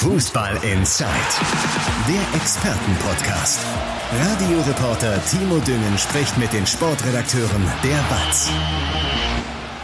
Fußball Inside, der Expertenpodcast. Radioreporter Timo Düngen spricht mit den Sportredakteuren der BATS.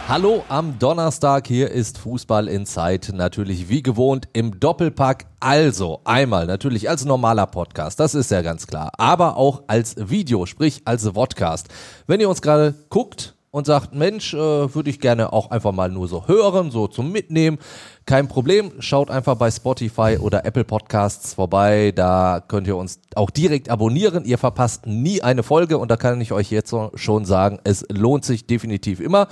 Hallo am Donnerstag, hier ist Fußball Inside, natürlich wie gewohnt im Doppelpack. Also einmal natürlich als normaler Podcast, das ist ja ganz klar, aber auch als Video, sprich als Podcast. Wenn ihr uns gerade guckt, und sagt, Mensch, äh, würde ich gerne auch einfach mal nur so hören, so zum Mitnehmen. Kein Problem, schaut einfach bei Spotify oder Apple Podcasts vorbei. Da könnt ihr uns auch direkt abonnieren. Ihr verpasst nie eine Folge und da kann ich euch jetzt schon sagen, es lohnt sich definitiv immer.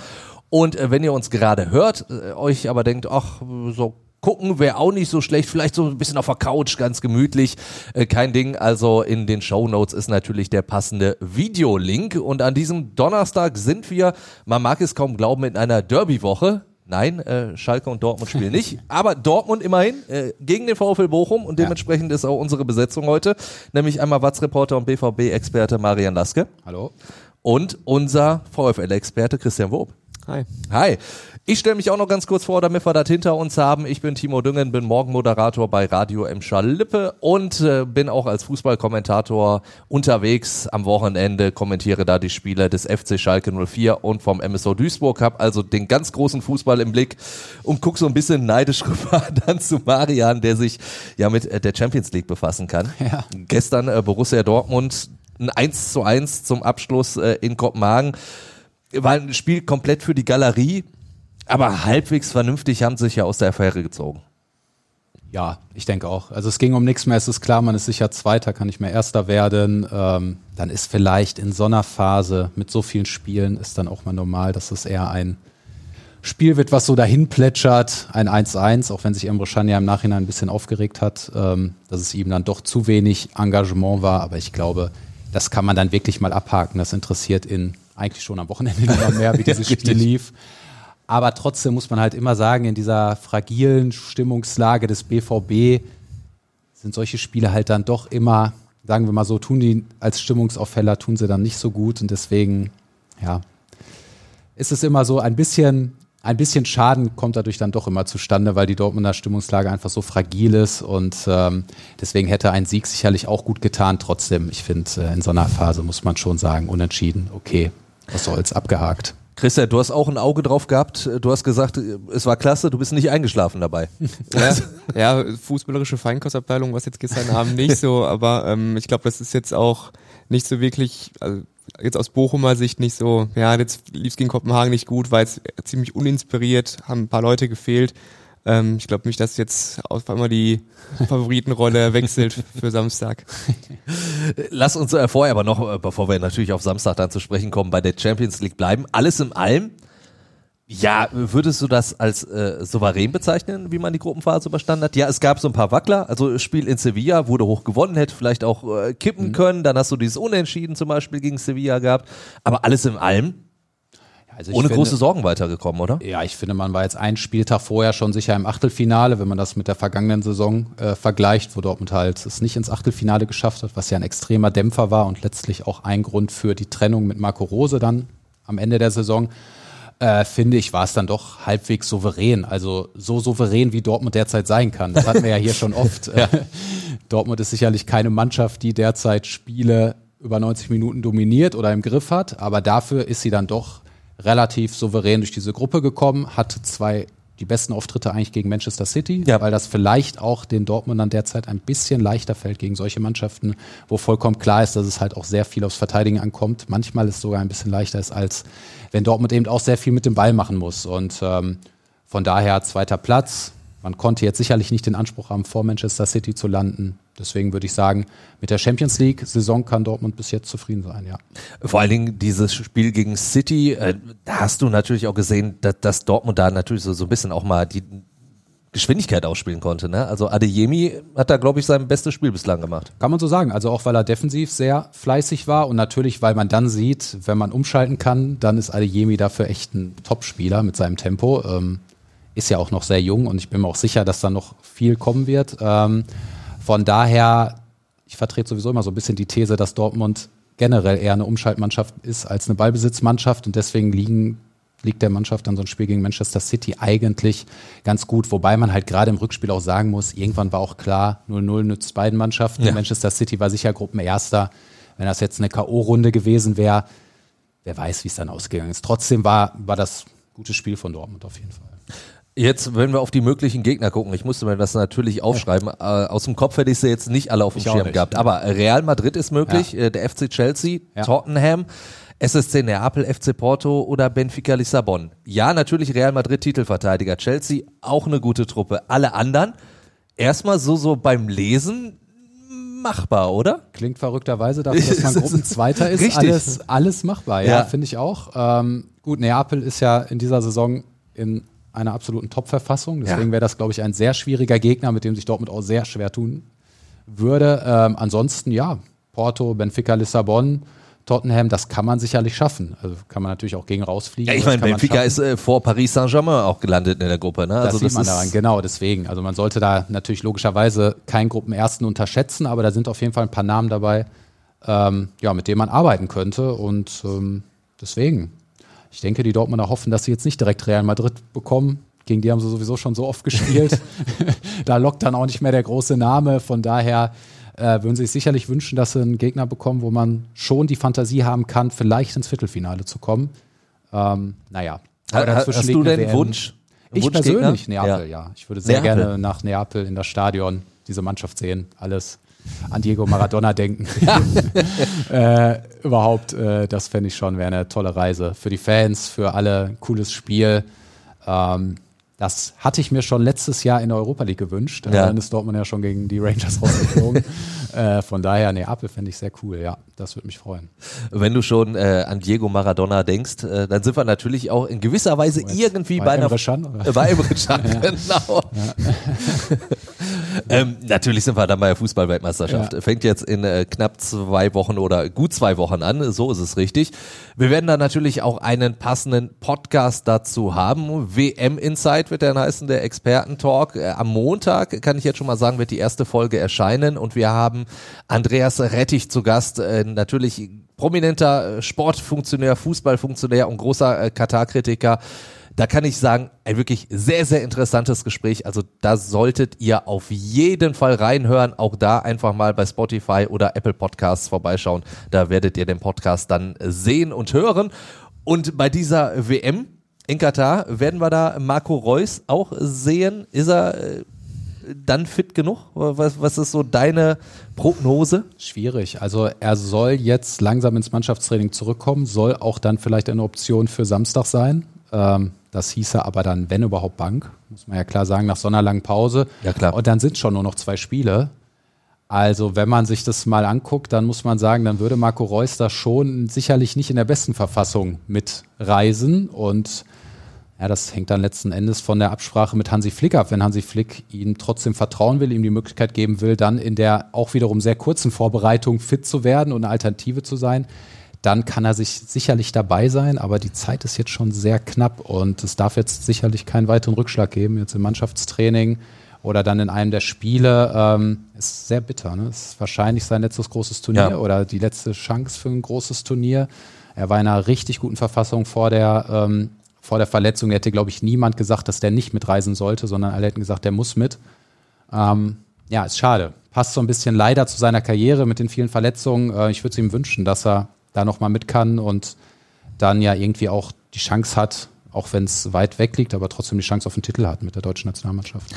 Und äh, wenn ihr uns gerade hört, äh, euch aber denkt, ach, so gucken wäre auch nicht so schlecht. Vielleicht so ein bisschen auf der Couch, ganz gemütlich. Äh, kein Ding. Also in den Show Notes ist natürlich der passende Videolink. Und an diesem Donnerstag sind wir, man mag es kaum glauben, in einer Derby-Woche. Nein, äh, Schalke und Dortmund spielen nicht. Aber Dortmund immerhin äh, gegen den VfL Bochum und dementsprechend ja. ist auch unsere Besetzung heute. Nämlich einmal Watz-Reporter und BVB-Experte Marian Laske. Hallo. Und unser VfL-Experte Christian Wob. Hi. Hi. Ich stelle mich auch noch ganz kurz vor, damit wir das hinter uns haben. Ich bin Timo Düngen, bin Morgenmoderator bei Radio M. Lippe und äh, bin auch als Fußballkommentator unterwegs am Wochenende, kommentiere da die Spiele des FC Schalke 04 und vom MSO Duisburg, habe also den ganz großen Fußball im Blick und guck so ein bisschen neidisch rüber dann zu Marian, der sich ja mit äh, der Champions League befassen kann. Ja. Gestern äh, Borussia Dortmund ein 1 zu 1 zum Abschluss äh, in Kopenhagen war ein Spiel komplett für die Galerie, aber halbwegs vernünftig haben sie sich ja aus der Affäre gezogen. Ja, ich denke auch. Also es ging um nichts mehr. Es ist klar, man ist sicher Zweiter, kann nicht mehr Erster werden. Ähm, dann ist vielleicht in so einer Phase mit so vielen Spielen ist dann auch mal normal, dass es eher ein Spiel wird, was so dahin plätschert. Ein 1-1, auch wenn sich Emre Can ja im Nachhinein ein bisschen aufgeregt hat, ähm, dass es ihm dann doch zu wenig Engagement war. Aber ich glaube, das kann man dann wirklich mal abhaken. Das interessiert in eigentlich schon am Wochenende immer mehr, wie dieses Spiel lief. Aber trotzdem muss man halt immer sagen, in dieser fragilen Stimmungslage des BVB sind solche Spiele halt dann doch immer, sagen wir mal so, tun die als Stimmungsaufheller, tun sie dann nicht so gut. Und deswegen, ja, ist es immer so ein bisschen, ein bisschen Schaden kommt dadurch dann doch immer zustande, weil die Dortmunder Stimmungslage einfach so fragil ist. Und ähm, deswegen hätte ein Sieg sicherlich auch gut getan. Trotzdem, ich finde, äh, in so einer Phase muss man schon sagen, unentschieden, okay, was soll's, abgehakt. Christian, du hast auch ein Auge drauf gehabt. Du hast gesagt, es war klasse, du bist nicht eingeschlafen dabei. Ja, ja fußballerische Feinkostabteilung war es jetzt gestern Abend nicht so, aber ähm, ich glaube, das ist jetzt auch nicht so wirklich, also jetzt aus Bochumer Sicht nicht so, ja, jetzt lief es gegen Kopenhagen nicht gut, war jetzt ziemlich uninspiriert, haben ein paar Leute gefehlt. Ähm, ich glaube nicht, dass jetzt auf einmal die Favoritenrolle wechselt für Samstag. Lass uns äh, vorher aber noch, äh, bevor wir natürlich auf Samstag dann zu sprechen kommen, bei der Champions League bleiben. Alles in allem, ja, würdest du das als äh, souverän bezeichnen, wie man die Gruppenphase überstanden hat? Ja, es gab so ein paar Wackler. Also Spiel in Sevilla wurde hoch gewonnen, hätte vielleicht auch äh, kippen mhm. können. Dann hast du dieses Unentschieden zum Beispiel gegen Sevilla gehabt. Aber alles in allem also Ohne finde, große Sorgen weitergekommen, oder? Ja, ich finde, man war jetzt einen Spieltag vorher schon sicher im Achtelfinale, wenn man das mit der vergangenen Saison äh, vergleicht, wo Dortmund halt es nicht ins Achtelfinale geschafft hat, was ja ein extremer Dämpfer war und letztlich auch ein Grund für die Trennung mit Marco Rose dann am Ende der Saison. Äh, finde ich, war es dann doch halbwegs souverän. Also so souverän, wie Dortmund derzeit sein kann. Das hatten wir ja hier schon oft. ja. Dortmund ist sicherlich keine Mannschaft, die derzeit Spiele über 90 Minuten dominiert oder im Griff hat, aber dafür ist sie dann doch relativ souverän durch diese Gruppe gekommen, hat zwei die besten Auftritte eigentlich gegen Manchester City, ja. weil das vielleicht auch den Dortmundern derzeit ein bisschen leichter fällt gegen solche Mannschaften, wo vollkommen klar ist, dass es halt auch sehr viel aufs Verteidigen ankommt. Manchmal ist es sogar ein bisschen leichter ist, als wenn Dortmund eben auch sehr viel mit dem Ball machen muss. Und ähm, von daher zweiter Platz. Man konnte jetzt sicherlich nicht den Anspruch haben, vor Manchester City zu landen. Deswegen würde ich sagen, mit der Champions League-Saison kann Dortmund bis jetzt zufrieden sein, ja. Vor allen Dingen dieses Spiel gegen City, äh, da hast du natürlich auch gesehen, dass, dass Dortmund da natürlich so, so ein bisschen auch mal die Geschwindigkeit ausspielen konnte. Ne? Also Adeyemi hat da, glaube ich, sein bestes Spiel bislang gemacht. Kann man so sagen. Also auch, weil er defensiv sehr fleißig war und natürlich, weil man dann sieht, wenn man umschalten kann, dann ist Adeyemi dafür echt ein Top-Spieler mit seinem Tempo. Ähm, ist ja auch noch sehr jung und ich bin mir auch sicher, dass da noch viel kommen wird. Ähm, von daher, ich vertrete sowieso immer so ein bisschen die These, dass Dortmund generell eher eine Umschaltmannschaft ist als eine Ballbesitzmannschaft und deswegen liegen liegt der Mannschaft dann so ein Spiel gegen Manchester City eigentlich ganz gut. Wobei man halt gerade im Rückspiel auch sagen muss, irgendwann war auch klar, 0-0 nützt beiden Mannschaften. Ja. Manchester City war sicher Gruppenerster. Wenn das jetzt eine K.O.-Runde gewesen wäre, wer weiß, wie es dann ausgegangen ist. Trotzdem war, war das gutes Spiel von Dortmund auf jeden Fall. Jetzt, wenn wir auf die möglichen Gegner gucken, ich musste mir das natürlich aufschreiben. Äh, aus dem Kopf hätte ich sie jetzt nicht alle auf dem ich Schirm gehabt. Aber Real Madrid ist möglich, ja. äh, der FC Chelsea, ja. Tottenham. SSC Neapel, FC Porto oder Benfica Lissabon. Ja, natürlich Real Madrid Titelverteidiger. Chelsea auch eine gute Truppe. Alle anderen erstmal so so beim Lesen machbar, oder? Klingt verrückterweise dafür, dass man Gruppenzweiter ist. Richtig. Alles, alles machbar, ja, ja. finde ich auch. Ähm, gut, Neapel ist ja in dieser Saison in einer absoluten Top-Verfassung. Deswegen ja. wäre das, glaube ich, ein sehr schwieriger Gegner, mit dem sich Dortmund auch sehr schwer tun würde. Ähm, ansonsten, ja, Porto, Benfica, Lissabon, Tottenham, das kann man sicherlich schaffen. Also kann man natürlich auch gegen rausfliegen. Ja, ich meine, Benfica ist äh, vor Paris Saint-Germain auch gelandet in der Gruppe. Ne? Also das sieht man daran, genau, deswegen. Also man sollte da natürlich logischerweise keinen Gruppenersten unterschätzen, aber da sind auf jeden Fall ein paar Namen dabei, ähm, ja, mit denen man arbeiten könnte. Und ähm, deswegen, ich denke, die Dortmunder hoffen, dass sie jetzt nicht direkt Real Madrid bekommen. Gegen die haben sie sowieso schon so oft gespielt. da lockt dann auch nicht mehr der große Name. Von daher äh, würden sich sicherlich wünschen, dass sie einen Gegner bekommen, wo man schon die Fantasie haben kann, vielleicht ins Viertelfinale zu kommen. Ähm, naja. Aber dazwischen Hast du denn. Wunsch? Ich persönlich Neapel, ja. ja. Ich würde sehr Neapel. gerne nach Neapel in das Stadion diese Mannschaft sehen. Alles an Diego Maradona denken. äh, überhaupt, äh, das fände ich schon, wäre eine tolle Reise. Für die Fans, für alle, cooles Spiel. Ähm, das hatte ich mir schon letztes Jahr in der Europa League gewünscht. Ja. Dann ist Dortmund ja schon gegen die Rangers rausgeflogen. äh, von daher, Neapel fände ich sehr cool. Ja, das würde mich freuen. Wenn du schon äh, an Diego Maradona denkst, äh, dann sind wir natürlich auch in gewisser Weise oh, irgendwie bei, bei einer... Can, äh, bei Emre Can, genau. Ja. Ähm, natürlich sind wir dann bei der Fußballweltmeisterschaft. Ja. Fängt jetzt in äh, knapp zwei Wochen oder gut zwei Wochen an. So ist es richtig. Wir werden dann natürlich auch einen passenden Podcast dazu haben. WM Insight wird dann heißen, der Experten-Talk. Äh, am Montag, kann ich jetzt schon mal sagen, wird die erste Folge erscheinen und wir haben Andreas Rettich zu Gast. Äh, natürlich prominenter äh, Sportfunktionär, Fußballfunktionär und großer Katar-Kritiker. Da kann ich sagen, ein wirklich sehr, sehr interessantes Gespräch. Also da solltet ihr auf jeden Fall reinhören. Auch da einfach mal bei Spotify oder Apple Podcasts vorbeischauen. Da werdet ihr den Podcast dann sehen und hören. Und bei dieser WM in Katar werden wir da Marco Reus auch sehen. Ist er äh, dann fit genug? Was, was ist so deine Prognose? Schwierig. Also er soll jetzt langsam ins Mannschaftstraining zurückkommen, soll auch dann vielleicht eine Option für Samstag sein. Ähm, das hieße aber dann, wenn überhaupt, Bank. Muss man ja klar sagen, nach so einer langen Pause. Ja, klar. Und dann sind schon nur noch zwei Spiele. Also, wenn man sich das mal anguckt, dann muss man sagen, dann würde Marco Reus da schon sicherlich nicht in der besten Verfassung mitreisen. Und ja, das hängt dann letzten Endes von der Absprache mit Hansi Flick ab. Wenn Hansi Flick ihm trotzdem vertrauen will, ihm die Möglichkeit geben will, dann in der auch wiederum sehr kurzen Vorbereitung fit zu werden und eine Alternative zu sein, dann kann er sich sicherlich dabei sein, aber die Zeit ist jetzt schon sehr knapp und es darf jetzt sicherlich keinen weiteren Rückschlag geben, jetzt im Mannschaftstraining oder dann in einem der Spiele. Ähm, ist sehr bitter. Ne? Ist wahrscheinlich sein letztes großes Turnier ja. oder die letzte Chance für ein großes Turnier. Er war in einer richtig guten Verfassung vor der, ähm, vor der Verletzung. Er hätte, glaube ich, niemand gesagt, dass der nicht mitreisen sollte, sondern alle hätten gesagt, der muss mit. Ähm, ja, ist schade. Passt so ein bisschen leider zu seiner Karriere mit den vielen Verletzungen. Äh, ich würde es ihm wünschen, dass er da nochmal mit kann und dann ja irgendwie auch die Chance hat, auch wenn es weit weg liegt, aber trotzdem die Chance auf den Titel hat mit der deutschen Nationalmannschaft.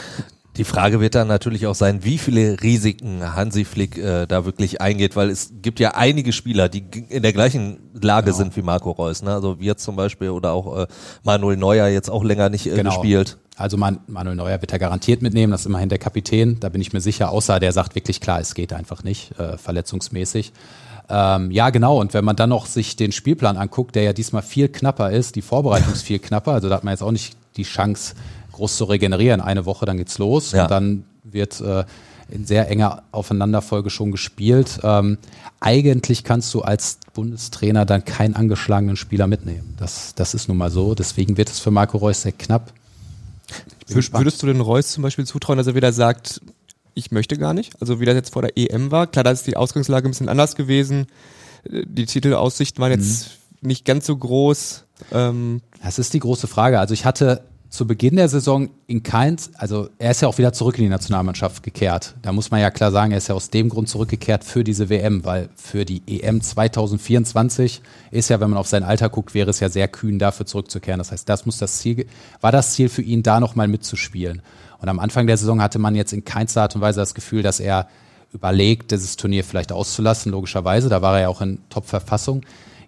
Die Frage wird dann natürlich auch sein, wie viele Risiken Hansi Flick äh, da wirklich eingeht, weil es gibt ja einige Spieler, die in der gleichen Lage genau. sind wie Marco Reus. Ne? Also wir zum Beispiel oder auch äh, Manuel Neuer jetzt auch länger nicht äh, genau. gespielt. Also man, Manuel Neuer wird er garantiert mitnehmen, das ist immerhin der Kapitän, da bin ich mir sicher, außer der sagt wirklich klar, es geht einfach nicht, äh, verletzungsmäßig. Ähm, ja, genau. Und wenn man dann noch sich den Spielplan anguckt, der ja diesmal viel knapper ist, die Vorbereitung ist viel knapper, also da hat man jetzt auch nicht die Chance, groß zu regenerieren. Eine Woche, dann geht's los ja. und dann wird äh, in sehr enger Aufeinanderfolge schon gespielt. Ähm, eigentlich kannst du als Bundestrainer dann keinen angeschlagenen Spieler mitnehmen. Das, das ist nun mal so. Deswegen wird es für Marco Reus sehr knapp. Würdest du den Reus zum Beispiel zutrauen, dass er wieder sagt, ich möchte gar nicht. Also wie das jetzt vor der EM war. Klar, da ist die Ausgangslage ein bisschen anders gewesen. Die Titelaussichten waren jetzt nicht ganz so groß. Ähm, das ist die große Frage. Also ich hatte zu Beginn der Saison in keins, also er ist ja auch wieder zurück in die Nationalmannschaft gekehrt. Da muss man ja klar sagen, er ist ja aus dem Grund zurückgekehrt für diese WM, weil für die EM 2024 ist ja, wenn man auf sein Alter guckt, wäre es ja sehr kühn, dafür zurückzukehren. Das heißt, das muss das Ziel, war das Ziel für ihn, da nochmal mitzuspielen. Und am Anfang der Saison hatte man jetzt in keinster Art und Weise das Gefühl, dass er überlegt, dieses Turnier vielleicht auszulassen, logischerweise. Da war er ja auch in Top-Verfassung.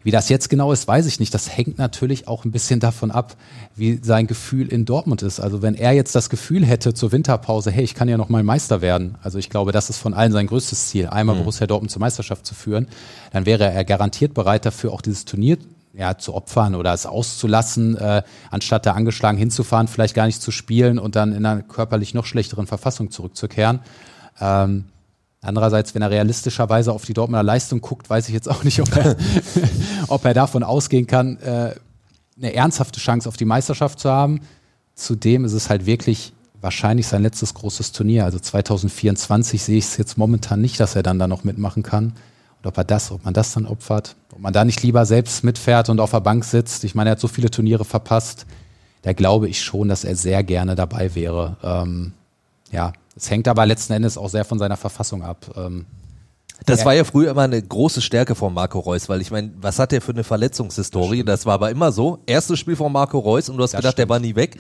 Wie das jetzt genau ist, weiß ich nicht. Das hängt natürlich auch ein bisschen davon ab, wie sein Gefühl in Dortmund ist. Also wenn er jetzt das Gefühl hätte zur Winterpause, hey, ich kann ja noch mal Meister werden. Also ich glaube, das ist von allen sein größtes Ziel, einmal mhm. Borussia Dortmund zur Meisterschaft zu führen. Dann wäre er garantiert bereit dafür, auch dieses Turnier ja, zu opfern oder es auszulassen, äh, anstatt da angeschlagen hinzufahren, vielleicht gar nicht zu spielen und dann in einer körperlich noch schlechteren Verfassung zurückzukehren. Ähm, Andererseits, wenn er realistischerweise auf die Dortmunder Leistung guckt, weiß ich jetzt auch nicht, ob er, ob er davon ausgehen kann, äh, eine ernsthafte Chance auf die Meisterschaft zu haben. Zudem ist es halt wirklich wahrscheinlich sein letztes großes Turnier. Also 2024 sehe ich es jetzt momentan nicht, dass er dann da noch mitmachen kann. Und ob er das, ob man das dann opfert, ob man da nicht lieber selbst mitfährt und auf der Bank sitzt. Ich meine, er hat so viele Turniere verpasst. Da glaube ich schon, dass er sehr gerne dabei wäre. Ähm, ja, es hängt aber letzten Endes auch sehr von seiner Verfassung ab. Ähm, das war ja früher immer eine große Stärke von Marco Reus, weil ich meine, was hat der für eine Verletzungshistorie? Das, das, war aber immer so. Erstes Spiel von Marco Reus und du hast das gedacht, stimmt. der war nie weg.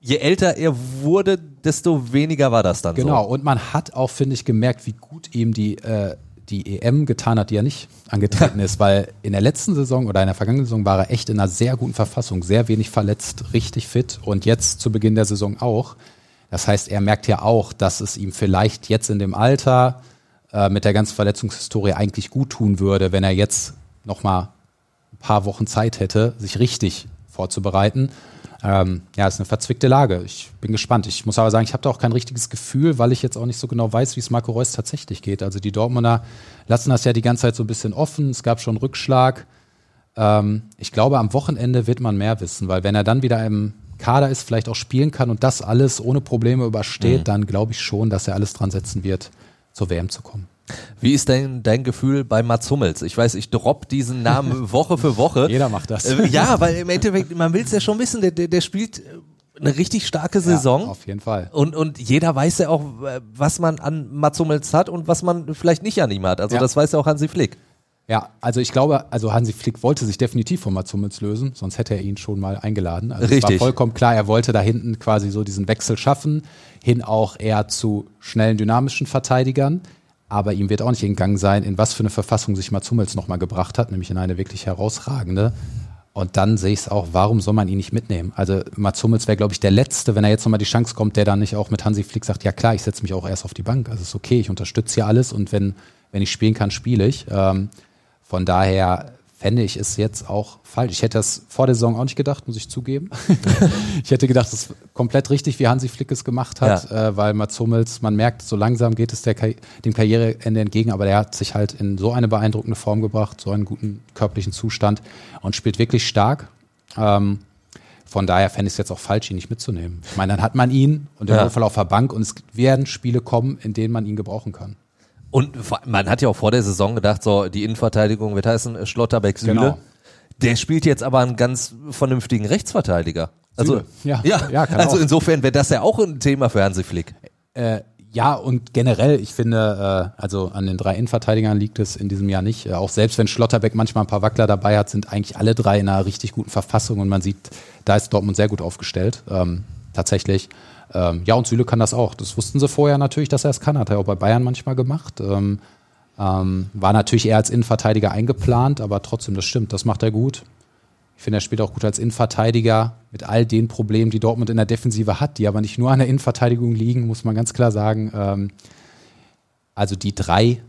Je älter er wurde, desto weniger war das dann genau. so. Und man hat auch, finde ich, gemerkt, wie gut ihm die, äh, die EM getan hat, die er nicht angetreten ist, weil in der letzten Saison oder in der vergangenen Saison war er echt in einer sehr guten Verfassung, sehr wenig verletzt, richtig fit und jetzt zu Beginn der Saison auch. Das heißt, er merkt ja auch, dass es ihm vielleicht jetzt in dem Alter äh, mit der ganzen Verletzungshistorie eigentlich gut tun würde, wenn er jetzt noch mal ein paar Wochen Zeit hätte, sich richtig vorzubereiten. Ähm, ja, ist eine verzwickte Lage. Ich bin gespannt. Ich muss aber sagen, ich habe da auch kein richtiges Gefühl, weil ich jetzt auch nicht so genau weiß, wie es Marco Reus tatsächlich geht. Also die Dortmunder lassen das ja die ganze Zeit so ein bisschen offen. Es gab schon Rückschlag. Ähm, ich glaube, am Wochenende wird man mehr wissen, weil wenn er dann wieder im Kader ist, vielleicht auch spielen kann und das alles ohne Probleme übersteht, mhm. dann glaube ich schon, dass er alles dran setzen wird, zur WM zu kommen. Wie ist denn dein Gefühl bei Mats Hummels? Ich weiß, ich dropp diesen Namen Woche für Woche. Jeder macht das. Äh, ja, weil im Endeffekt, man will es ja schon wissen, der, der, der spielt eine richtig starke Saison. Ja, auf jeden Fall. Und, und jeder weiß ja auch, was man an Mats Hummels hat und was man vielleicht nicht an ihm hat. Also ja. das weiß ja auch Hansi Flick. Ja, also ich glaube, also Hansi Flick wollte sich definitiv von Mats Hummels lösen, sonst hätte er ihn schon mal eingeladen. Also Richtig. es war vollkommen klar, er wollte da hinten quasi so diesen Wechsel schaffen, hin auch eher zu schnellen, dynamischen Verteidigern. Aber ihm wird auch nicht entgangen sein, in was für eine Verfassung sich Mats Hummels nochmal gebracht hat, nämlich in eine wirklich herausragende. Und dann sehe ich es auch, warum soll man ihn nicht mitnehmen? Also Mats Hummels wäre, glaube ich, der Letzte, wenn er jetzt nochmal die Chance kommt, der dann nicht auch mit Hansi Flick sagt, ja klar, ich setze mich auch erst auf die Bank. Also ist okay, ich unterstütze hier alles und wenn, wenn ich spielen kann, spiele ich. Ähm, von daher fände ich es jetzt auch falsch. Ich hätte das vor der Saison auch nicht gedacht, muss ich zugeben. ich hätte gedacht, das ist komplett richtig, wie Hansi Flick es gemacht hat, ja. äh, weil Mats Hummels, man merkt, so langsam geht es der, dem Karriereende entgegen, aber der hat sich halt in so eine beeindruckende Form gebracht, so einen guten körperlichen Zustand und spielt wirklich stark. Ähm, von daher fände ich es jetzt auch falsch, ihn nicht mitzunehmen. Ich meine, dann hat man ihn und im ja. Fall auf der Bank und es werden Spiele kommen, in denen man ihn gebrauchen kann. Und man hat ja auch vor der Saison gedacht, so die Innenverteidigung wird heißen äh, Schlotterbeck Süle. Genau. Der spielt jetzt aber einen ganz vernünftigen Rechtsverteidiger. Also ja, ja, ja also auch. insofern wäre das ja auch ein Thema für Hansi Flick. Äh, ja, und generell, ich finde, äh, also an den drei Innenverteidigern liegt es in diesem Jahr nicht. Äh, auch selbst wenn Schlotterbeck manchmal ein paar Wackler dabei hat, sind eigentlich alle drei in einer richtig guten Verfassung und man sieht, da ist Dortmund sehr gut aufgestellt. Ähm, tatsächlich. Ähm, ja, und Süle kann das auch. Das wussten sie vorher natürlich, dass er es kann. Hat er auch bei Bayern manchmal gemacht. Ähm, ähm, war natürlich eher als Innenverteidiger eingeplant, aber trotzdem, das stimmt, das macht er gut. Ich finde, er spielt auch gut als Innenverteidiger mit all den Problemen, die Dortmund in der Defensive hat, die aber nicht nur an der Innenverteidigung liegen, muss man ganz klar sagen. Ähm, also die drei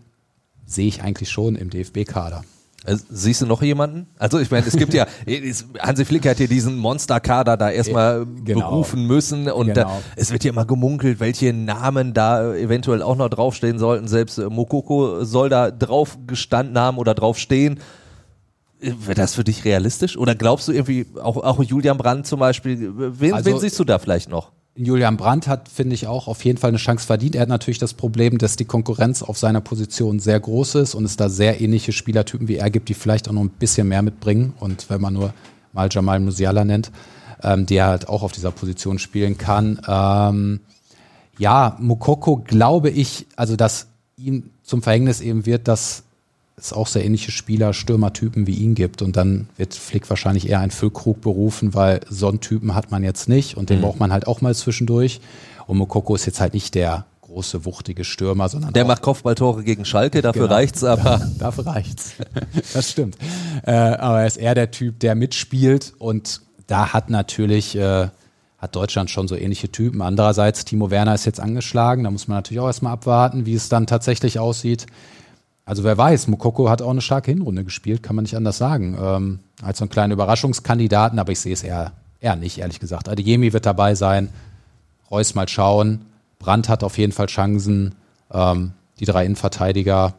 sehe ich eigentlich schon im DFB-Kader. Äh, siehst du noch jemanden? Also ich meine, es gibt ja, Hansi Flick hat ja diesen Monsterkader da erstmal genau. berufen müssen und genau. da, es wird ja immer gemunkelt, welche Namen da eventuell auch noch draufstehen sollten. Selbst äh, Mokoko soll da drauf gestanden haben oder draufstehen. Wäre das für dich realistisch? Oder glaubst du irgendwie, auch, auch Julian Brandt zum Beispiel, wen, also, wen siehst du da vielleicht noch? Julian Brandt hat, finde ich, auch auf jeden Fall eine Chance verdient. Er hat natürlich das Problem, dass die Konkurrenz auf seiner Position sehr groß ist und es da sehr ähnliche Spielertypen wie er gibt, die vielleicht auch noch ein bisschen mehr mitbringen. Und wenn man nur mal Jamal Musiala nennt, ähm, der halt auch auf dieser Position spielen kann. Ähm, ja, Mokoko glaube ich, also dass ihm zum Verhängnis eben wird, dass es auch sehr ähnliche Spieler, Stürmertypen wie ihn gibt. Und dann wird Flick wahrscheinlich eher einen Füllkrug berufen, weil so einen Typen hat man jetzt nicht und den mhm. braucht man halt auch mal zwischendurch. Und Mokoko ist jetzt halt nicht der große, wuchtige Stürmer, sondern. Der macht Kopfballtore gegen Schalke, dafür genau, reicht's aber. dafür reicht's. das stimmt. Äh, aber er ist eher der Typ, der mitspielt und da hat natürlich, äh, hat Deutschland schon so ähnliche Typen. Andererseits, Timo Werner ist jetzt angeschlagen, da muss man natürlich auch erstmal abwarten, wie es dann tatsächlich aussieht. Also wer weiß, Mokoko hat auch eine starke Hinrunde gespielt, kann man nicht anders sagen. Ähm, als so einen kleinen Überraschungskandidaten, aber ich sehe es eher, eher nicht, ehrlich gesagt. Adeyemi wird dabei sein, Reus mal schauen. Brandt hat auf jeden Fall Chancen. Ähm, die drei Innenverteidiger,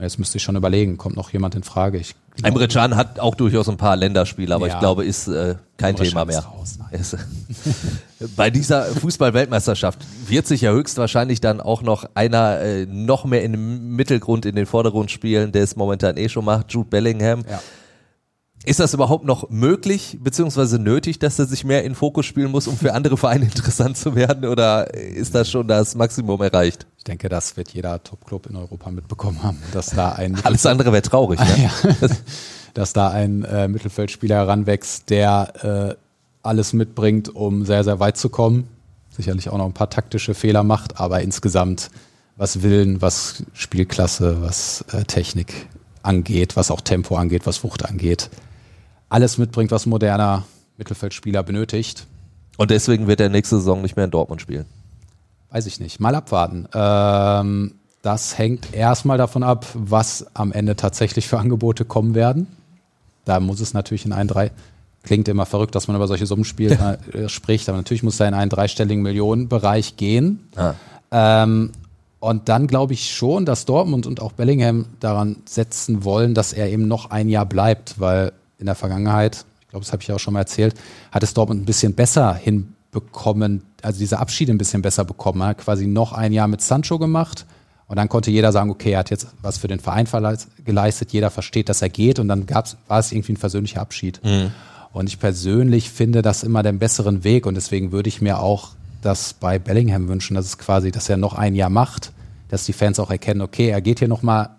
jetzt müsste ich schon überlegen, kommt noch jemand in Frage? Ich Emre Can hat auch durchaus ein paar Länderspiele, aber ja. ich glaube, ist äh, kein Emre Thema mehr. Raus, Bei dieser Fußball-Weltmeisterschaft wird sich ja höchstwahrscheinlich dann auch noch einer äh, noch mehr in den Mittelgrund, in den Vordergrund spielen, der es momentan eh schon macht, Jude Bellingham. Ja. Ist das überhaupt noch möglich beziehungsweise nötig, dass er sich mehr in Fokus spielen muss, um für andere Vereine interessant zu werden? Oder ist das schon das Maximum erreicht? Ich denke, das wird jeder Top-Club in Europa mitbekommen haben, dass da ein alles andere wäre traurig, ne? ja. dass da ein äh, Mittelfeldspieler heranwächst, der äh, alles mitbringt, um sehr sehr weit zu kommen. Sicherlich auch noch ein paar taktische Fehler macht, aber insgesamt was Willen, was Spielklasse, was äh, Technik angeht, was auch Tempo angeht, was Wucht angeht, alles mitbringt, was moderner Mittelfeldspieler benötigt. Und deswegen wird er nächste Saison nicht mehr in Dortmund spielen. Weiß ich nicht. Mal abwarten. Ähm, das hängt erstmal davon ab, was am Ende tatsächlich für Angebote kommen werden. Da muss es natürlich in einen drei, klingt immer verrückt, dass man über solche Summen spielt, äh, spricht, aber natürlich muss er in einen dreistelligen Millionenbereich gehen. Ah. Ähm, und dann glaube ich schon, dass Dortmund und auch Bellingham daran setzen wollen, dass er eben noch ein Jahr bleibt, weil in der Vergangenheit, ich glaube, das habe ich ja auch schon mal erzählt, hat es Dortmund ein bisschen besser hinbekommen, also diese Abschiede ein bisschen besser bekommen. Er hat quasi noch ein Jahr mit Sancho gemacht und dann konnte jeder sagen, okay, er hat jetzt was für den Verein geleistet, jeder versteht, dass er geht und dann gab's, war es irgendwie ein versöhnlicher Abschied. Mhm. Und ich persönlich finde das immer den besseren Weg und deswegen würde ich mir auch das bei Bellingham wünschen, dass es quasi, dass er noch ein Jahr macht, dass die Fans auch erkennen, okay, er geht hier noch mal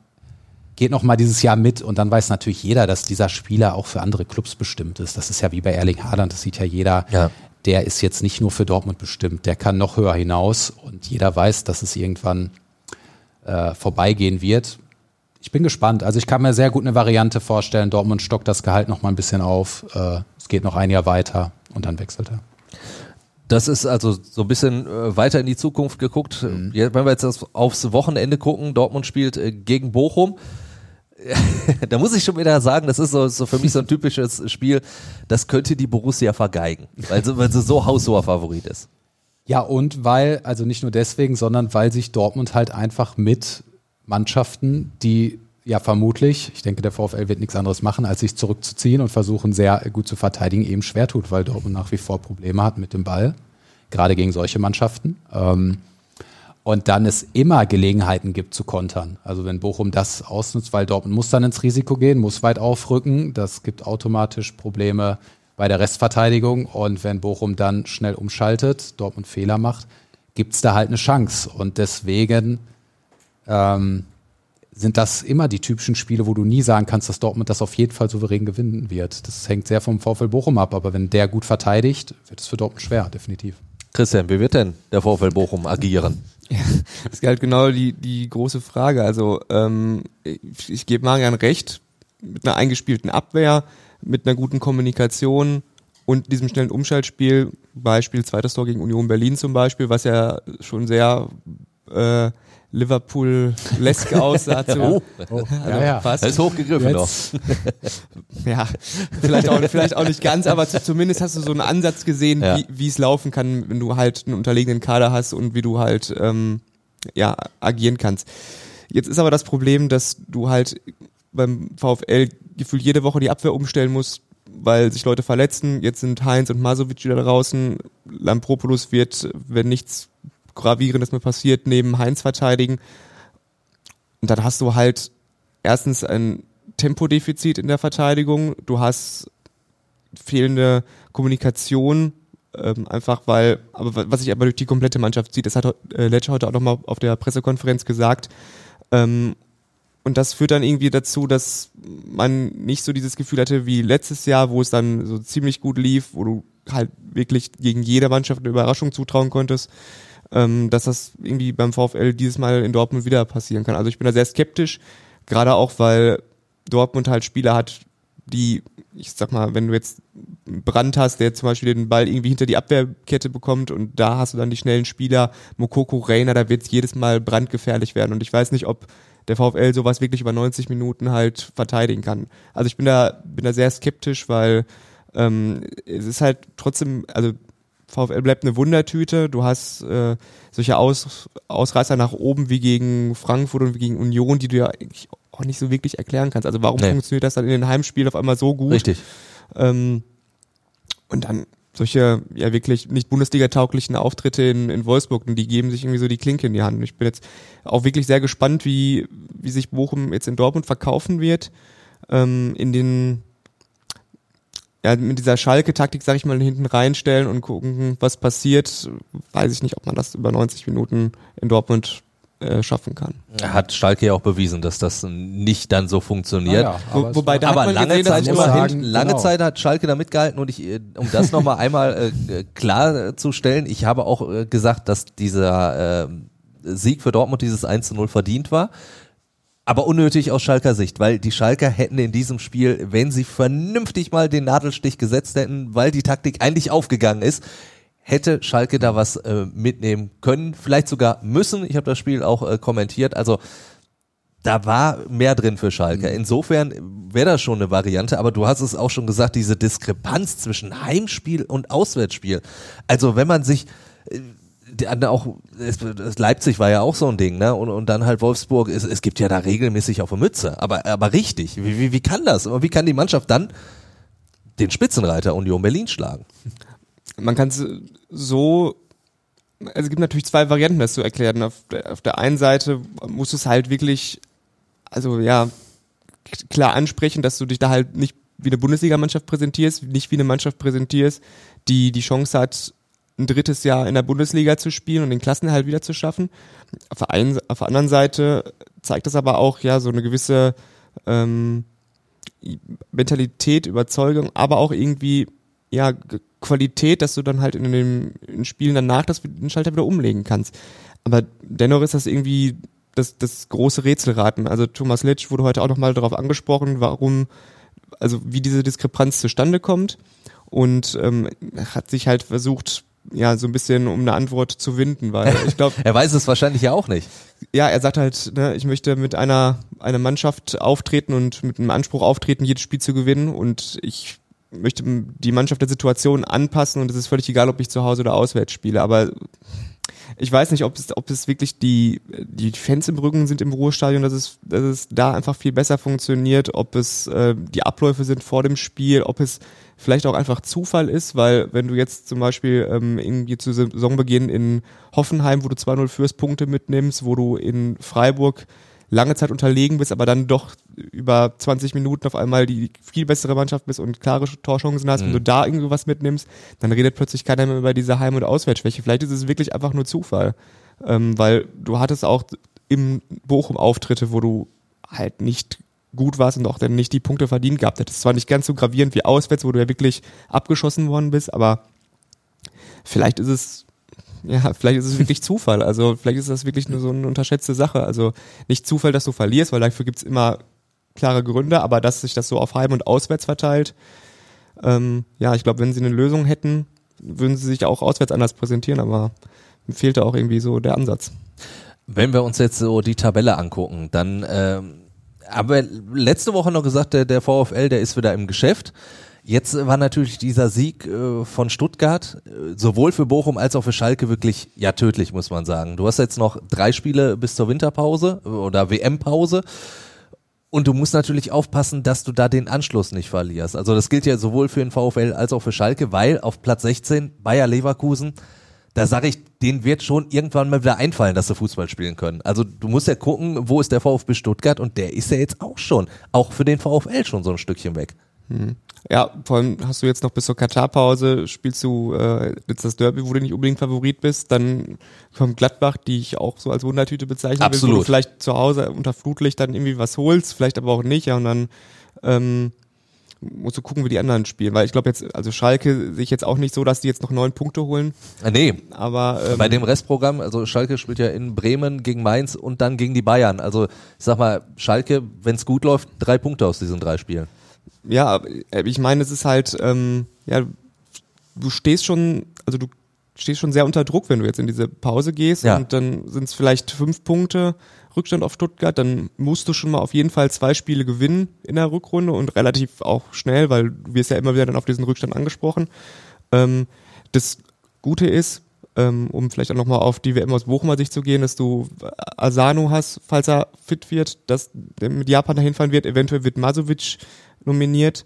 geht noch mal dieses Jahr mit und dann weiß natürlich jeder, dass dieser Spieler auch für andere Clubs bestimmt ist. Das ist ja wie bei Erling Haaland, das sieht ja jeder. Ja. Der ist jetzt nicht nur für Dortmund bestimmt, der kann noch höher hinaus und jeder weiß, dass es irgendwann äh, vorbeigehen wird. Ich bin gespannt. Also ich kann mir sehr gut eine Variante vorstellen. Dortmund stockt das Gehalt noch mal ein bisschen auf. Äh, es geht noch ein Jahr weiter und dann wechselt er. Das ist also so ein bisschen äh, weiter in die Zukunft geguckt. Mhm. Wenn wir jetzt aufs Wochenende gucken, Dortmund spielt äh, gegen Bochum. da muss ich schon wieder sagen, das ist so, so für mich so ein typisches Spiel, das könnte die Borussia vergeigen, weil sie, weil sie so haushoher Favorit ist. Ja, und weil, also nicht nur deswegen, sondern weil sich Dortmund halt einfach mit Mannschaften, die ja vermutlich, ich denke, der VfL wird nichts anderes machen, als sich zurückzuziehen und versuchen sehr gut zu verteidigen, eben schwer tut, weil Dortmund nach wie vor Probleme hat mit dem Ball, gerade gegen solche Mannschaften. Ähm, und dann es immer Gelegenheiten gibt zu kontern. Also wenn Bochum das ausnutzt, weil Dortmund muss dann ins Risiko gehen, muss weit aufrücken, das gibt automatisch Probleme bei der Restverteidigung. Und wenn Bochum dann schnell umschaltet, Dortmund Fehler macht, gibt's da halt eine Chance. Und deswegen ähm, sind das immer die typischen Spiele, wo du nie sagen kannst, dass Dortmund das auf jeden Fall souverän gewinnen wird. Das hängt sehr vom VfL Bochum ab, aber wenn der gut verteidigt, wird es für Dortmund schwer, definitiv. Christian, wie wird denn der VfL Bochum agieren? Ja, das ist halt genau die, die große Frage. Also ähm, ich, ich gebe Marian recht, mit einer eingespielten Abwehr, mit einer guten Kommunikation und diesem schnellen Umschaltspiel, Beispiel zweites Tor gegen Union Berlin zum Beispiel, was ja schon sehr äh, Liverpool-lesk aussah. Zu, oh, oh, also ja. Fast. Das ist hochgegriffen doch. ja, vielleicht auch, vielleicht auch nicht ganz, aber zumindest hast du so einen Ansatz gesehen, ja. wie es laufen kann, wenn du halt einen unterlegenen Kader hast und wie du halt ähm, ja agieren kannst. Jetzt ist aber das Problem, dass du halt beim VfL gefühlt jede Woche die Abwehr umstellen musst, weil sich Leute verletzen. Jetzt sind Heinz und Masovic wieder draußen. Lampropoulos wird, wenn nichts Gravierendes mehr passiert, neben Heinz verteidigen. Und dann hast du halt erstens ein Tempodefizit in der Verteidigung. Du hast fehlende Kommunikation, ähm, einfach weil, aber was sich aber durch die komplette Mannschaft sieht, das hat äh, Ledger heute auch nochmal auf der Pressekonferenz gesagt. Ähm, und das führt dann irgendwie dazu, dass man nicht so dieses Gefühl hatte wie letztes Jahr, wo es dann so ziemlich gut lief, wo du halt wirklich gegen jede Mannschaft eine Überraschung zutrauen konntest, ähm, dass das irgendwie beim VfL dieses Mal in Dortmund wieder passieren kann. Also ich bin da sehr skeptisch, gerade auch, weil Dortmund halt Spieler hat, die, ich sag mal, wenn du jetzt Brand hast, der zum Beispiel den Ball irgendwie hinter die Abwehrkette bekommt und da hast du dann die schnellen Spieler, Mokoko, Reiner, da wird es jedes Mal brandgefährlich werden. Und ich weiß nicht, ob der VfL sowas wirklich über 90 Minuten halt verteidigen kann. Also ich bin da, bin da sehr skeptisch, weil ähm, es ist halt trotzdem, also VfL bleibt eine Wundertüte. Du hast äh, solche Aus, Ausreißer nach oben wie gegen Frankfurt und wie gegen Union, die du ja eigentlich auch nicht so wirklich erklären kannst. Also warum nee. funktioniert das dann in den Heimspielen auf einmal so gut? Richtig. Ähm, und dann solche ja wirklich nicht Bundesliga-tauglichen Auftritte in, in Wolfsburg, und die geben sich irgendwie so die Klinke in die Hand. Ich bin jetzt auch wirklich sehr gespannt, wie, wie sich Bochum jetzt in Dortmund verkaufen wird. Ähm, in den ja, mit dieser Schalke-Taktik, sag ich mal, hinten reinstellen und gucken, was passiert. Weiß ich nicht, ob man das über 90 Minuten in Dortmund äh, schaffen kann. Hat Schalke ja auch bewiesen, dass das nicht dann so funktioniert. Ja, Wo, wobei da aber lange gesehen, Zeit immerhin, sagen, lange genau. Zeit hat Schalke da mitgehalten und ich, äh, um das nochmal einmal äh, klar zu stellen, ich habe auch äh, gesagt, dass dieser äh, Sieg für Dortmund dieses 1 zu 0 verdient war. Aber unnötig aus Schalker Sicht, weil die Schalker hätten in diesem Spiel, wenn sie vernünftig mal den Nadelstich gesetzt hätten, weil die Taktik eigentlich aufgegangen ist, hätte Schalke da was äh, mitnehmen können, vielleicht sogar müssen. Ich habe das Spiel auch äh, kommentiert. Also da war mehr drin für Schalke. Mhm. Insofern wäre das schon eine Variante, aber du hast es auch schon gesagt, diese Diskrepanz zwischen Heimspiel und Auswärtsspiel. Also wenn man sich äh, auch Leipzig war ja auch so ein Ding, ne? Und, und dann halt Wolfsburg, es, es gibt ja da regelmäßig auf eine Mütze, aber, aber richtig. Wie, wie, wie kann das? Wie kann die Mannschaft dann den Spitzenreiter Union Berlin schlagen? man kann es so, also es gibt natürlich zwei Varianten, das zu erklären. Auf der, auf der einen Seite musst du es halt wirklich, also ja, klar ansprechen, dass du dich da halt nicht wie eine Bundesligamannschaft präsentierst, nicht wie eine Mannschaft präsentierst, die die Chance hat, ein drittes Jahr in der Bundesliga zu spielen und den Klassenerhalt wieder zu schaffen. Auf der, einen, auf der anderen Seite zeigt das aber auch ja so eine gewisse ähm, Mentalität, Überzeugung, aber auch irgendwie ja Qualität, dass du dann halt in den Spielen danach das, den Schalter wieder umlegen kannst. Aber dennoch ist das irgendwie das, das große Rätselraten. Also Thomas Litsch wurde heute auch nochmal darauf angesprochen, warum, also wie diese Diskrepanz zustande kommt und ähm, hat sich halt versucht, ja, so ein bisschen um eine Antwort zu winden, weil ich glaube. er weiß es wahrscheinlich ja auch nicht. Ja, er sagt halt, ne, ich möchte mit einer, einer Mannschaft auftreten und mit einem Anspruch auftreten, jedes Spiel zu gewinnen und ich möchte die Mannschaft der Situation anpassen und es ist völlig egal, ob ich zu Hause oder auswärts spiele. Aber ich weiß nicht, ob es, ob es wirklich die, die Fans im Rücken sind im Ruhestadion, dass es, dass es da einfach viel besser funktioniert, ob es äh, die Abläufe sind vor dem Spiel, ob es vielleicht auch einfach Zufall ist, weil wenn du jetzt zum Beispiel ähm, irgendwie zu Saisonbeginn in Hoffenheim, wo du 2-0 führst, Punkte mitnimmst, wo du in Freiburg lange Zeit unterlegen bist, aber dann doch über 20 Minuten auf einmal die viel bessere Mannschaft bist und klare Torchancen hast, mhm. wenn du da irgendwie was mitnimmst, dann redet plötzlich keiner mehr über diese Heim- und Auswärtsschwäche. Vielleicht ist es wirklich einfach nur Zufall, ähm, weil du hattest auch im Bochum Auftritte, wo du halt nicht gut warst und auch dann nicht die Punkte verdient gehabt hättest. Zwar nicht ganz so gravierend wie auswärts, wo du ja wirklich abgeschossen worden bist, aber vielleicht ist es ja, vielleicht ist es wirklich Zufall. Also vielleicht ist das wirklich nur so eine unterschätzte Sache. Also nicht Zufall, dass du verlierst, weil dafür gibt's immer klare Gründe, aber dass sich das so auf Heim- und Auswärts verteilt, ähm, ja, ich glaube, wenn sie eine Lösung hätten, würden sie sich auch auswärts anders präsentieren, aber fehlte auch irgendwie so der Ansatz. Wenn wir uns jetzt so die Tabelle angucken, dann ähm, aber letzte Woche noch gesagt, der, der VfL, der ist wieder im Geschäft. Jetzt war natürlich dieser Sieg äh, von Stuttgart äh, sowohl für Bochum als auch für Schalke wirklich ja tödlich, muss man sagen. Du hast jetzt noch drei Spiele bis zur Winterpause oder WM-Pause. Und du musst natürlich aufpassen, dass du da den Anschluss nicht verlierst. Also das gilt ja sowohl für den VfL als auch für Schalke, weil auf Platz 16 Bayer Leverkusen, da sage ich, denen wird schon irgendwann mal wieder einfallen, dass sie Fußball spielen können. Also du musst ja gucken, wo ist der VfB Stuttgart und der ist ja jetzt auch schon, auch für den VfL schon so ein Stückchen weg. Hm. Ja, vor allem hast du jetzt noch bis zur Katar-Pause, spielst du äh, jetzt das Derby, wo du nicht unbedingt Favorit bist, dann kommt Gladbach, die ich auch so als Wundertüte bezeichnen Absolut. will, wo du vielleicht zu Hause unter Flutlicht dann irgendwie was holst, vielleicht aber auch nicht, ja, und dann ähm, musst du gucken, wie die anderen spielen, weil ich glaube jetzt, also Schalke sehe ich jetzt auch nicht so, dass die jetzt noch neun Punkte holen. Äh, nee, Aber ähm, bei dem Restprogramm, also Schalke spielt ja in Bremen gegen Mainz und dann gegen die Bayern. Also ich sag mal, Schalke, wenn es gut läuft, drei Punkte aus diesen drei Spielen. Ja, äh, ich meine, es ist halt, ähm, ja, du stehst schon, also du stehst schon sehr unter Druck, wenn du jetzt in diese Pause gehst Ja. und dann sind es vielleicht fünf Punkte Rückstand auf Stuttgart, dann musst du schon mal auf jeden Fall zwei Spiele gewinnen in der Rückrunde und relativ auch schnell, weil du wirst ja immer wieder dann auf diesen Rückstand angesprochen. Ähm, das Gute ist, ähm, um vielleicht auch nochmal auf die WM aus Bochumer Sicht zu gehen, dass du Asano hast, falls er fit wird, dass der mit Japan dahin fahren wird, eventuell wird Masovic nominiert.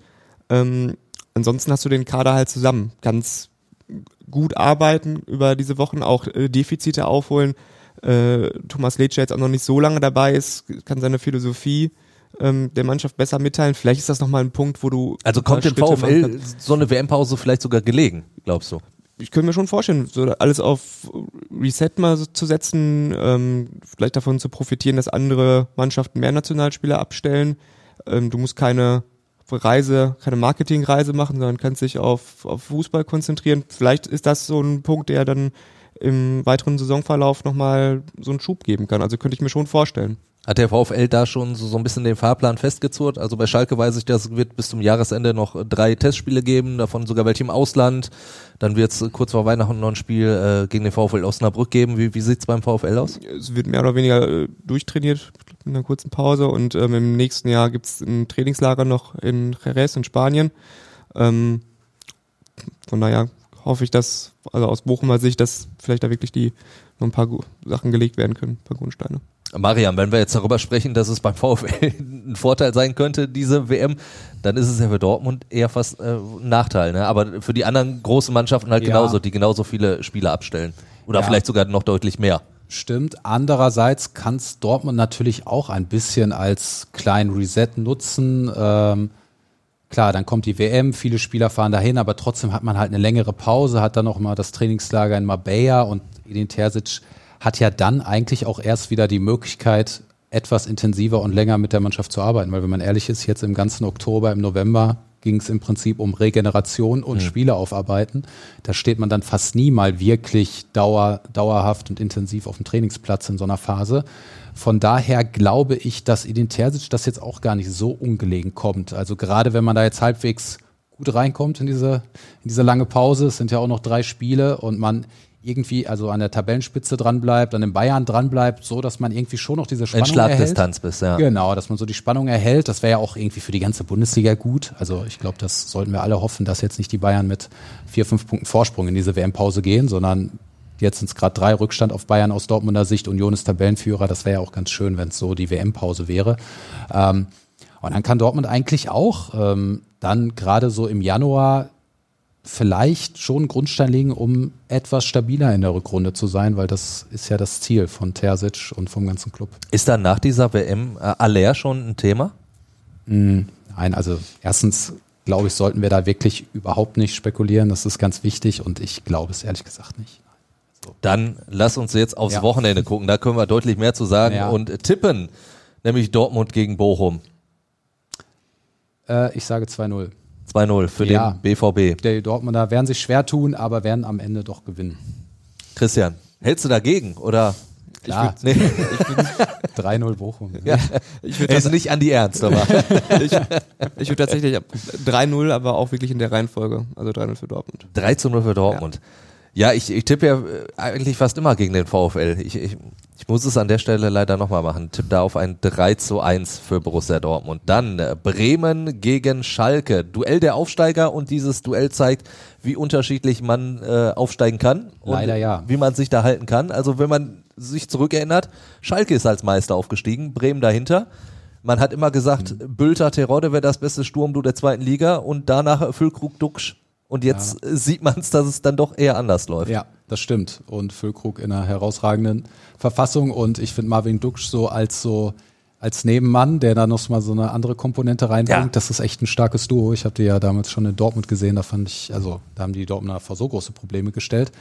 Ähm, ansonsten hast du den Kader halt zusammen. Kannst gut arbeiten über diese Wochen, auch äh, Defizite aufholen. Äh, Thomas Letscher jetzt auch noch nicht so lange dabei ist, kann seine Philosophie ähm, der Mannschaft besser mitteilen. Vielleicht ist das nochmal ein Punkt, wo du Also kommt dem VfL so eine WM-Pause vielleicht sogar gelegen, glaubst du? ich könnte mir schon vorstellen, so alles auf Reset mal so zu setzen, ähm, vielleicht davon zu profitieren, dass andere Mannschaften mehr Nationalspieler abstellen. Ähm, du musst keine Reise, keine Marketingreise machen, sondern kannst dich auf, auf Fußball konzentrieren. Vielleicht ist das so ein Punkt, der dann im weiteren Saisonverlauf nochmal so einen Schub geben kann. Also könnte ich mir schon vorstellen. Hat der VfL da schon so, so ein bisschen den Fahrplan festgezurrt? Also bei Schalke weiß ich, dass es wird bis zum Jahresende noch drei Testspiele geben, davon sogar welche im Ausland. Dann wird es kurz vor Weihnachten noch ein Spiel äh, gegen den VfL Osnabrück geben. Wie, wie sieht's beim VfL aus? es wird mehr oder weniger äh, durchtrainiert in einer kurzen Pause und ähm, im nächsten Jahr gibt's ein Trainingslager noch in Jerez in Spanien. Ähm, von daher hoffe ich, dass, also aus Bochumer Sicht, dass vielleicht da wirklich die noch ein paar Sachen gelegt werden können, ein paar Grundsteine. Mariam, wenn wir jetzt darüber sprechen, dass es beim VfL ein Vorteil sein könnte, diese WM, dann ist es ja für Dortmund eher fast äh, ein Nachteil. Ne? Aber für die anderen großen Mannschaften halt Ja. genauso, die genauso viele Spieler abstellen. Oder Ja. vielleicht sogar noch deutlich mehr. Stimmt. Andererseits kann es Dortmund natürlich auch ein bisschen als kleinen Reset nutzen. Ähm, klar, dann kommt die WM, viele Spieler fahren dahin, aber trotzdem hat man halt eine längere Pause, hat dann noch mal das Trainingslager in Marbella und Edin Terzic hat ja dann eigentlich auch erst wieder die Möglichkeit, etwas intensiver und länger mit der Mannschaft zu arbeiten. Weil wenn man ehrlich ist, jetzt im ganzen Oktober, im November ging es im Prinzip um Regeneration und Spiele aufarbeiten. Da steht man dann fast nie mal wirklich dauer, dauerhaft und intensiv auf dem Trainingsplatz in so einer Phase. Von daher glaube ich, dass Edin Terzic das jetzt auch gar nicht so ungelegen kommt. Also gerade wenn man da jetzt halbwegs gut reinkommt in diese, in diese lange Pause, es sind ja auch noch drei Spiele und man irgendwie also an der Tabellenspitze dran bleibt, an den Bayern dran bleibt, so dass man irgendwie schon noch diese In Spannung erhält. Schlagdistanz bist, ja. Genau, dass man so die Spannung erhält. Das wäre ja auch irgendwie für die ganze Bundesliga gut. Also ich glaube, das sollten wir alle hoffen, dass jetzt nicht die Bayern mit vier, fünf Punkten Vorsprung in diese WM-Pause gehen, sondern jetzt sind es gerade drei Rückstand auf Bayern aus Dortmunder Sicht. Union ist Tabellenführer. Das wäre ja auch ganz schön, wenn es so die WM-Pause wäre. Ähm, und dann kann Dortmund eigentlich auch ähm, dann gerade so im Januar vielleicht schon Grundstein legen, um etwas stabiler in der Rückrunde zu sein, weil das ist ja das Ziel von Terzic und vom ganzen Club. Ist dann nach dieser WM äh, Aller schon ein Thema? Nein, also erstens glaube ich, sollten wir da wirklich überhaupt nicht spekulieren. Das ist ganz wichtig und ich glaube es ehrlich gesagt nicht. Dann lass uns jetzt aufs Ja. Wochenende gucken. Da können wir deutlich mehr zu sagen Ja. und tippen. Nämlich Dortmund gegen Bochum. Äh, ich sage 2-0. 2-0 für Ja. den BVB. Die Dortmunder werden sich schwer tun, aber werden am Ende doch gewinnen. Christian, hältst du dagegen oder? Klar, Nee, 3-0 Bochum. ja. Ich würde nicht an die Ernst, aber. ich, ich würd tatsächlich ab 3-0, aber auch wirklich in der Reihenfolge. Also 3-0 für Dortmund. 3 zu 0 für Dortmund. Ja, ich, ich tippe ja äh, eigentlich fast immer gegen den VfL. Ich, ich, ich muss es an der Stelle leider nochmal machen. Tipp da auf ein 3 zu 1 für Borussia Dortmund. Dann äh, Bremen gegen Schalke. Duell der Aufsteiger und dieses Duell zeigt, wie unterschiedlich man äh, aufsteigen kann. Und Leider ja. Wie man sich da halten kann. Also wenn man sich zurückerinnert, Schalke ist als Meister aufgestiegen, Bremen dahinter. Man hat immer gesagt, mhm. Bülter Terodde wäre das beste Sturmduo der zweiten Liga und danach Füllkrug Duxch. Und jetzt ja. sieht man es, dass es dann doch eher anders läuft. Ja, das stimmt. Und Füllkrug in einer herausragenden Verfassung. Und ich finde Marvin Duxch so als so als Nebenmann, der da noch mal so eine andere Komponente reinbringt, ja. das ist echt ein starkes Duo. Ich habe die ja damals schon in Dortmund gesehen, da fand ich, also da haben die Dortmunder vor so große Probleme gestellt.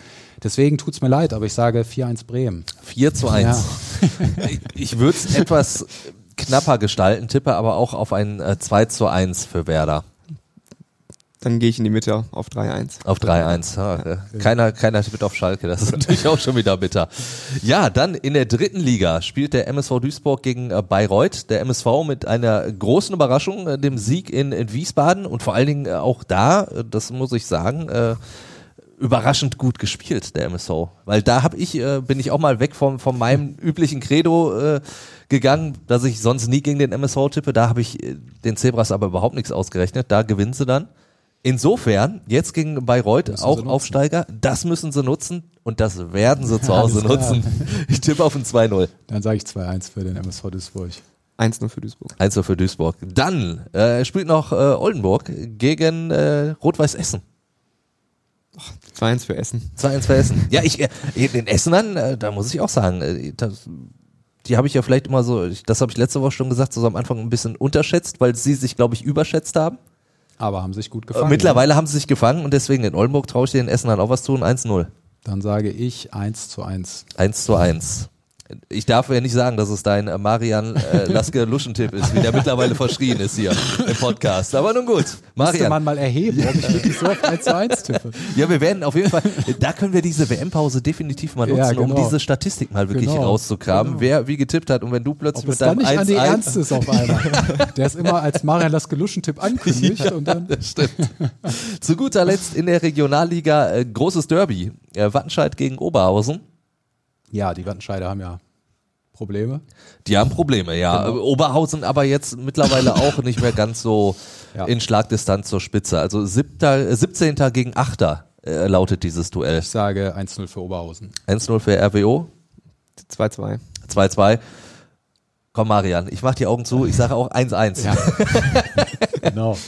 Deswegen tut's mir leid, aber ich sage 4-1 Bremen. 4 zu 1. Ja. ich würde es etwas knapper gestalten, tippe aber auch auf ein 2 äh, zu 1 für Werder. Dann gehe ich in die Mitte auf 3-1. Auf 3-1. Ja, keiner, keiner tippt auf Schalke. Das ist natürlich auch schon wieder bitter. Ja, dann in der dritten Liga spielt der MSV Duisburg gegen äh, Bayreuth. Der MSV mit einer großen Überraschung, äh, dem Sieg in, in Wiesbaden und vor allen Dingen äh, auch da, das muss ich sagen, überraschend gut gespielt, der MSV. Weil da hab ich, bin ich auch mal weg vom, von meinem üblichen Credo gegangen, dass ich sonst nie gegen den MSV tippe. Da habe ich den Zebras aber überhaupt nichts ausgerechnet. Da gewinnen sie dann. Insofern, jetzt gegen Bayreuth, müssen auch Aufsteiger, das müssen sie nutzen und das werden sie zu Hause nutzen. Ich tippe auf ein 2-0. Dann sage ich 2-1 für den MSV Duisburg. 1-0 für Duisburg. 1-0 für Duisburg. Dann äh, spielt noch äh, Oldenburg gegen äh, Rot-Weiß Essen. 2-1 für Essen. 2-1 für Essen. Ja, ich, äh, den Essenern, äh, da muss ich auch sagen, äh, das, die habe ich ja vielleicht immer so, ich, das habe ich letzte Woche schon gesagt, so am Anfang ein bisschen unterschätzt, weil sie sich, glaube ich, überschätzt haben. Aber haben sich gut gefangen. Äh, mittlerweile ja. haben sie sich gefangen und deswegen in Oldenburg traue ich den Essen dann auch was tun, 1-0. Dann sage ich 1 zu 1. 1 zu 1 ich darf ja nicht sagen, dass es dein äh, Marian äh, Laske Luschentipp ist, wie der mittlerweile verschrien ist hier im Podcast. Aber nun gut. Marian. Müsste man mal erheben, ob ich wirklich so auf 1 zu 1 tippe. Ja, wir werden auf jeden Fall, da können wir diese WM-Pause definitiv mal nutzen, ja, genau. um diese Statistik mal wirklich genau. rauszukramen, genau. wer wie getippt hat und wenn du plötzlich ob mit deinem 1 nicht Ernst ist auf einmal. Der ist immer als Marian Laske Luschentipp ankündigt ja, und dann. Das stimmt. Zu guter Letzt in der Regionalliga äh, großes Derby. Äh, Wattenscheid gegen Oberhausen. Ja, die Wattenscheider haben ja Probleme. Die haben Probleme, ja. Genau. Oberhausen aber jetzt mittlerweile auch nicht mehr ganz so ja. in Schlagdistanz zur Spitze. Also 7., 17. gegen 8. Äh, lautet dieses Duell. Ich sage 1-0 für Oberhausen. 1-0 für RWO. 2-2. 2-2. Komm, Marian, ich mach die Augen zu, ich sage auch 1-1. Ja. genau.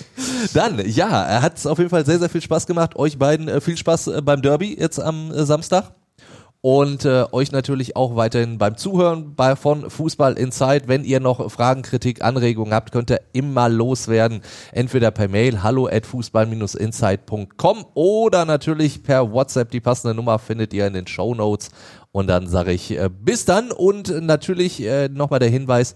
Dann, ja, er hat es auf jeden Fall sehr, sehr viel Spaß gemacht. Euch beiden äh, viel Spaß äh, beim Derby jetzt am äh, Samstag und äh, euch natürlich auch weiterhin beim Zuhören bei, von Fußball Inside. Wenn ihr noch Fragen, Kritik, Anregungen habt, könnt ihr immer loswerden. Entweder per Mail hallo at fußball-inside.com oder natürlich per WhatsApp. Die passende Nummer findet ihr in den Show Notes. Und dann sage ich äh, bis dann und natürlich äh, nochmal der Hinweis,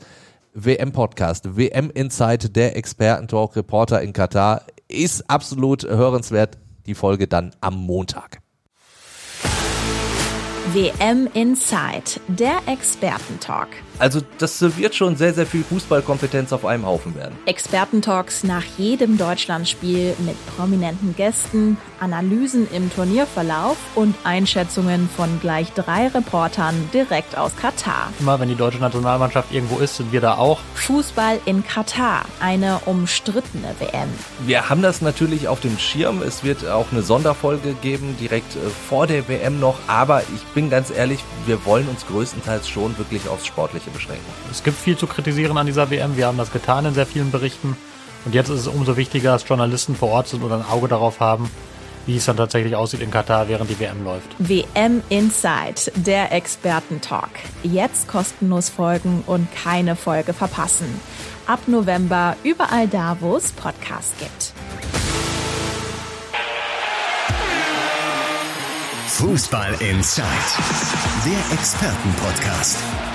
WM-Podcast, WM Inside, der Experten-Talk-Reporter in Katar, ist absolut hörenswert. Die Folge dann am Montag. WM Inside, der Expertentalk. Also das wird schon sehr, sehr viel Fußballkompetenz auf einem Haufen werden. Expertentalks nach jedem Deutschlandspiel mit prominenten Gästen, Analysen im Turnierverlauf und Einschätzungen von gleich drei Reportern direkt aus Katar. Immer wenn die deutsche Nationalmannschaft irgendwo ist, sind wir da auch. Fußball in Katar, eine umstrittene WM. Wir haben das natürlich auf dem Schirm. Es wird auch eine Sonderfolge geben, direkt äh, vor der WM noch. Aber ich bin ganz ehrlich, wir wollen uns größtenteils schon wirklich aufs Sportliche Bereiche beschränken. Es gibt viel zu kritisieren an dieser WM. Wir haben das getan in sehr vielen Berichten. Und jetzt ist es umso wichtiger, dass Journalisten vor Ort sind und ein Auge darauf haben, wie es dann tatsächlich aussieht in Katar, während die WM läuft. WM Inside, der Expertentalk. Jetzt kostenlos folgen und keine Folge verpassen. Ab November überall da, wo es Podcasts gibt. Fußball Inside, der Expertenpodcast.